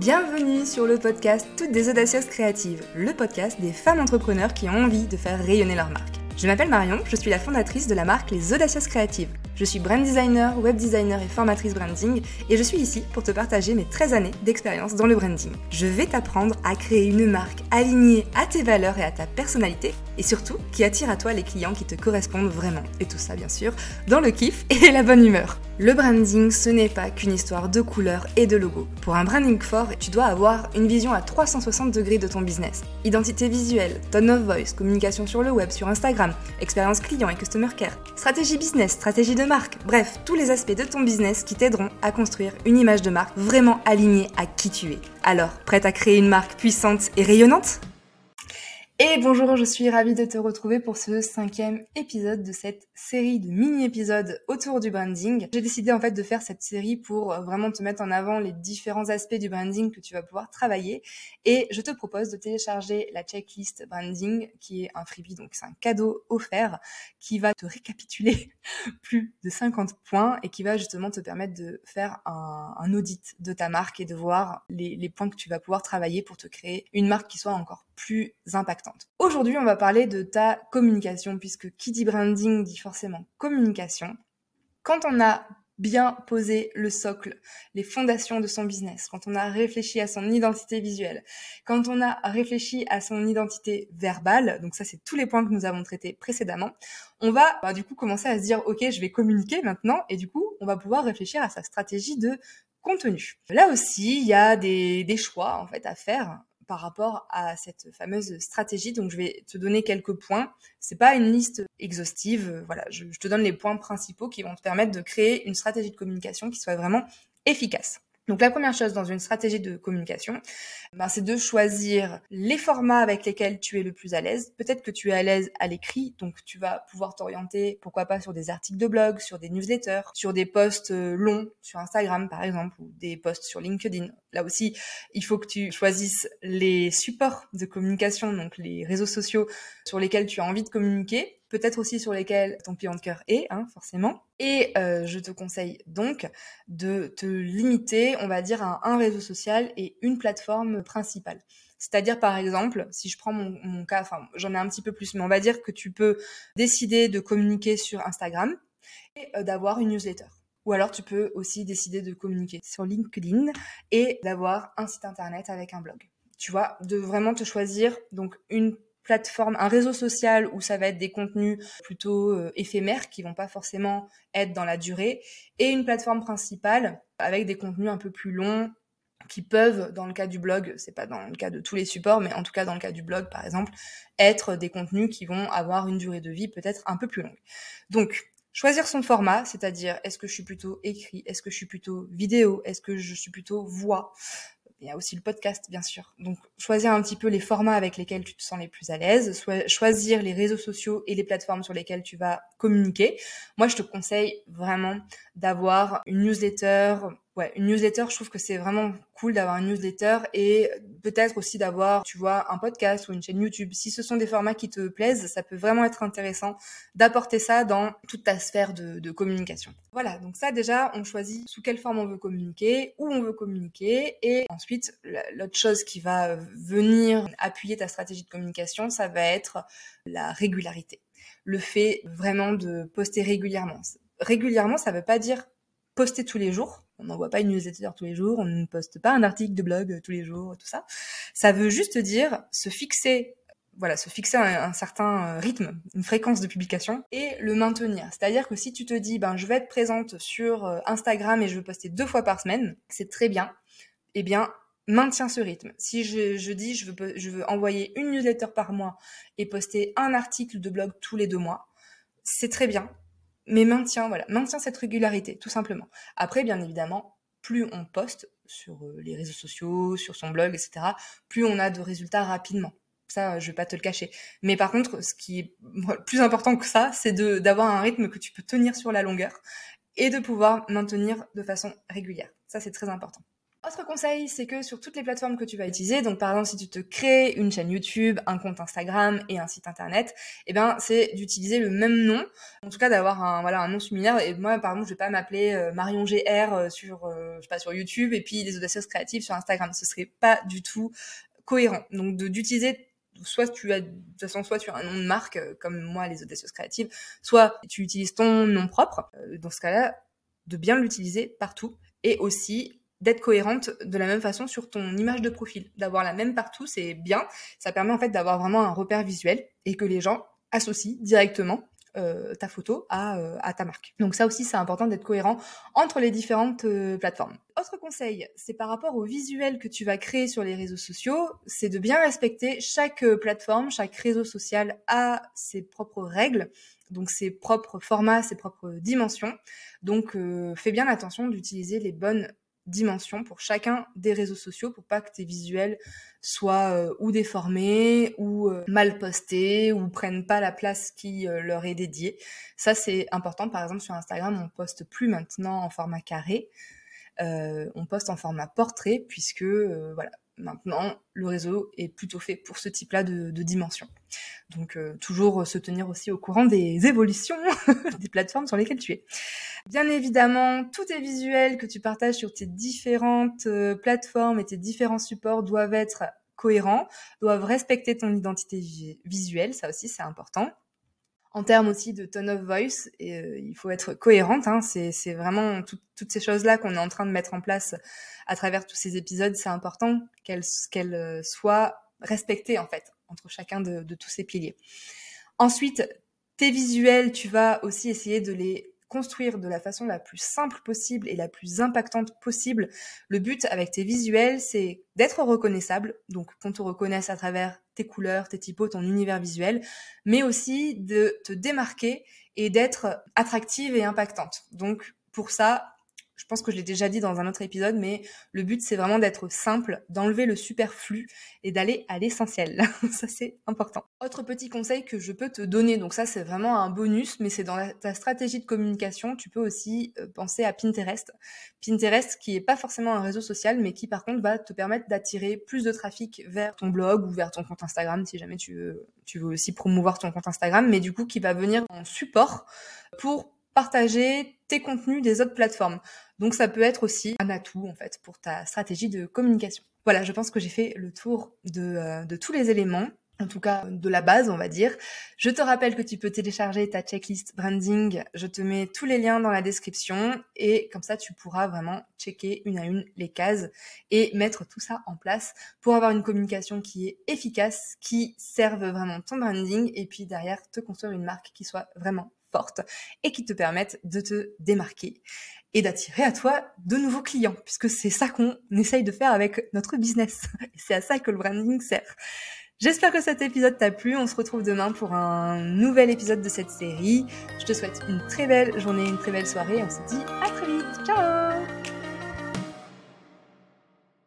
Bienvenue sur le podcast Toutes des audacieuses créatives, le podcast des femmes entrepreneurs qui ont envie de faire rayonner leur marque. Je m'appelle Marion, je suis la fondatrice de la marque Les Audacieuses Créatives. Je suis brand designer, web designer et formatrice branding et je suis ici pour te partager mes 13 années d'expérience dans le branding. Je vais t'apprendre à créer une marque alignée à tes valeurs et à ta personnalité et surtout qui attire à toi les clients qui te correspondent vraiment. Et tout ça bien sûr dans le kiff et la bonne humeur. Le branding, ce n'est pas qu'une histoire de couleurs et de logos. Pour un branding fort, tu dois avoir une vision à 360 degrés de ton business. Identité visuelle, tone of voice, communication sur le web, sur Instagram, expérience client et customer care, stratégie business, stratégie de marque, bref, tous les aspects de ton business qui t'aideront à construire une image de marque vraiment alignée à qui tu es. Alors, prête à créer une marque puissante et rayonnante? Et bonjour, je suis ravie de te retrouver pour ce cinquième épisode de cette série de mini-épisodes autour du branding. J'ai décidé en fait de faire cette série pour euh, vraiment te mettre en avant les différents aspects du branding que tu vas pouvoir travailler et je te propose de télécharger la checklist branding qui est un freebie, donc c'est un cadeau offert qui va te récapituler plus de 50 points et qui va justement te permettre de faire un, audit de ta marque et de voir les, les points que tu vas pouvoir travailler pour te créer une marque qui soit encore plus impactante. Aujourd'hui, on va parler de ta communication, puisque qui dit branding dit forcément communication. Quand on a bien posé le socle, les fondations de son business, quand on a réfléchi à son identité visuelle, quand on a réfléchi à son identité verbale, donc ça c'est tous les points que nous avons traités précédemment, on va bah, du coup commencer à se dire ok je vais communiquer maintenant et du coup on va pouvoir réfléchir à sa stratégie de contenu. Là aussi il y a des, des choix en fait à faire par rapport à cette fameuse stratégie. Donc, je vais te donner quelques points. C'est pas une liste exhaustive. Voilà, je, je, te donne les points principaux qui vont te permettre de créer une stratégie de communication qui soit vraiment efficace. Donc la première chose dans une stratégie de communication, ben, c'est de choisir les formats avec lesquels tu es le plus à l'aise. Peut-être que tu es à l'aise à l'écrit, donc tu vas pouvoir t'orienter, pourquoi pas, sur des articles de blog, sur des newsletters, sur des posts euh, longs sur Instagram par exemple, ou des posts sur LinkedIn. Là aussi, il faut que tu choisisses les supports de communication, donc les réseaux sociaux sur lesquels tu as envie de communiquer peut-être aussi sur lesquels ton client de cœur est, hein, forcément. Et euh, je te conseille donc de te limiter, on va dire, à un réseau social et une plateforme principale. C'est-à-dire, par exemple, si je prends mon, cas, enfin, j'en ai un petit peu plus, mais on va dire que tu peux décider de communiquer sur Instagram et euh, d'avoir une newsletter. Ou alors, tu peux aussi décider de communiquer sur LinkedIn et d'avoir un site internet avec un blog. Tu vois, de vraiment te choisir donc une plateforme, un réseau social où ça va être des contenus plutôt euh, éphémères qui vont pas forcément être dans la durée et une plateforme principale avec des contenus un peu plus longs qui peuvent, dans le cas du blog, c'est pas dans le cas de tous les supports, mais en tout cas dans le cas du blog par exemple, être des contenus qui vont avoir une durée de vie peut-être un peu plus longue. Donc, choisir son format, c'est-à-dire est-ce que je suis plutôt écrit, est-ce que je suis plutôt vidéo, est-ce que je suis plutôt voix, il y a aussi le podcast, bien sûr. Donc, choisir un petit peu les formats avec lesquels tu te sens les plus à l'aise, choisir les réseaux sociaux et les plateformes sur lesquelles tu vas communiquer. Moi, je te conseille vraiment d'avoir une newsletter ouais, une newsletter, je trouve que c'est vraiment cool d'avoir une newsletter et peut-être aussi d'avoir, tu vois, un podcast ou une chaîne YouTube. Si ce sont des formats qui te plaisent, ça peut vraiment être intéressant d'apporter ça dans toute ta sphère de, de, communication. Voilà, donc ça déjà, on choisit sous quelle forme on veut communiquer, où on veut communiquer et ensuite, l'autre chose qui va venir appuyer ta stratégie de communication, ça va être la régularité. Le fait vraiment de poster régulièrement. Régulièrement, ça veut pas dire poster tous les jours. On n'envoie pas une newsletter tous les jours, on ne poste pas un article de blog tous les jours, tout ça. Ça veut juste dire se fixer voilà, se fixer un, certain euh, rythme, une fréquence de publication et le maintenir. C'est-à-dire que si tu te dis, ben, je vais être présente sur euh, Instagram et je veux poster deux fois par semaine, c'est très bien. Eh bien, maintiens ce rythme. Si je, je dis, je veux, je veux envoyer une newsletter par mois et poster un article de blog tous les deux mois, c'est très bien mais maintient, voilà, maintient cette régularité, tout simplement. Après, bien évidemment, plus on poste sur euh, les réseaux sociaux, sur son blog, etc., plus on a de résultats rapidement. Ça, je vais pas te le cacher. Mais par contre, ce qui est plus important que ça, c'est d'avoir un rythme que tu peux tenir sur la longueur et de pouvoir maintenir de façon régulière. Ça, c'est très important. Autre conseil, c'est que sur toutes les plateformes que tu vas utiliser, donc par exemple si tu te crées une chaîne YouTube, un compte Instagram et un site internet, eh ben c'est d'utiliser le même nom, en tout cas d'avoir un voilà un nom similaire. Et moi par exemple, je vais pas m'appeler euh, Marion GR euh, sur euh, je sais pas sur YouTube et puis les audacieuses créatives sur Instagram. Ce serait pas du tout cohérent. Donc d'utiliser soit tu as de toute façon soit tu as un nom de marque comme moi les audacieuses créatives, soit tu utilises ton nom propre. Dans ce cas-là, de bien l'utiliser partout et aussi d'être cohérente de la même façon sur ton image de profil. D'avoir la même partout, c'est bien. Ça permet en fait d'avoir vraiment un repère visuel et que les gens associent directement euh, ta photo à, euh, à, ta marque. Donc ça aussi, c'est important d'être cohérent entre les différentes euh, plateformes. Autre conseil, c'est par rapport au visuel que tu vas créer sur les réseaux sociaux, c'est de bien respecter chaque plateforme, chaque réseau social a ses propres règles donc ses propres formats, ses propres dimensions. Donc fais bien attention d'utiliser les bonnes dimensions pour chacun des réseaux sociaux pour pas que tes visuels soient euh, ou déformés ou euh, mal postés ou prennent pas la place qui euh, leur est dédiée. Ça c'est important. Par exemple sur Instagram, on poste plus maintenant en format carré. on poste en format portrait puisque voilà Maintenant, le réseau est plutôt fait pour ce type-là de, de dimensions. Donc, euh, toujours se tenir aussi au courant des évolutions des plateformes sur lesquelles tu es. Bien évidemment, tous tes visuels que tu partages sur tes différentes euh, plateformes et tes différents supports doivent être cohérents, doivent respecter ton identité visuelle, ça aussi c'est important en termes aussi de tone of voice, et, euh, il faut être cohérente. Hein, c'est vraiment toutes ces choses-là qu'on est en train de mettre en place à travers tous ces épisodes. C'est important qu'elles euh, soient respectées en fait entre chacun de tous ces piliers. Ensuite, tes visuels, tu vas aussi essayer de les construire de la façon la plus simple possible et la plus impactante possible. Le but avec tes visuels, c'est d'être reconnaissable, donc qu'on te reconnaisse à travers tes couleurs, tes typos, ton univers visuel, mais aussi de te démarquer et d'être attractive et impactante. Donc pour ça, je pense que je l'ai déjà dit dans un autre épisode, mais le but c'est vraiment d'être simple, d'enlever le superflu et d'aller à l'essentiel. ça c'est important. Autre petit conseil que je peux te donner, donc ça c'est vraiment un bonus, mais c'est dans ta stratégie de communication, tu peux aussi euh, penser à Pinterest. Pinterest qui est pas forcément un réseau social, mais qui par contre va te permettre d'attirer plus de trafic vers ton blog ou vers ton compte Instagram si jamais tu veux, tu veux aussi promouvoir ton compte Instagram, mais du coup qui va venir en support pour partager tes contenus des autres plateformes. Donc ça peut être aussi un atout en fait pour ta stratégie de communication. Voilà, je pense que j'ai fait le tour de, euh, de tous les éléments en tout cas de la base, on va dire. Je te rappelle que tu peux télécharger ta checklist branding. Je te mets tous les liens dans la description et comme ça, tu pourras vraiment checker une à une les cases et mettre tout ça en place pour avoir une communication qui est efficace, qui serve vraiment ton branding et puis derrière te construire une marque qui soit vraiment et qui te permettent de te démarquer et d'attirer à toi de nouveaux clients, puisque c'est ça qu'on essaye de faire avec notre business. C'est à ça que le branding sert. J'espère que cet épisode t'a plu. On se retrouve demain pour un nouvel épisode de cette série. Je te souhaite une très belle journée, une très belle soirée. On se dit à très vite. Ciao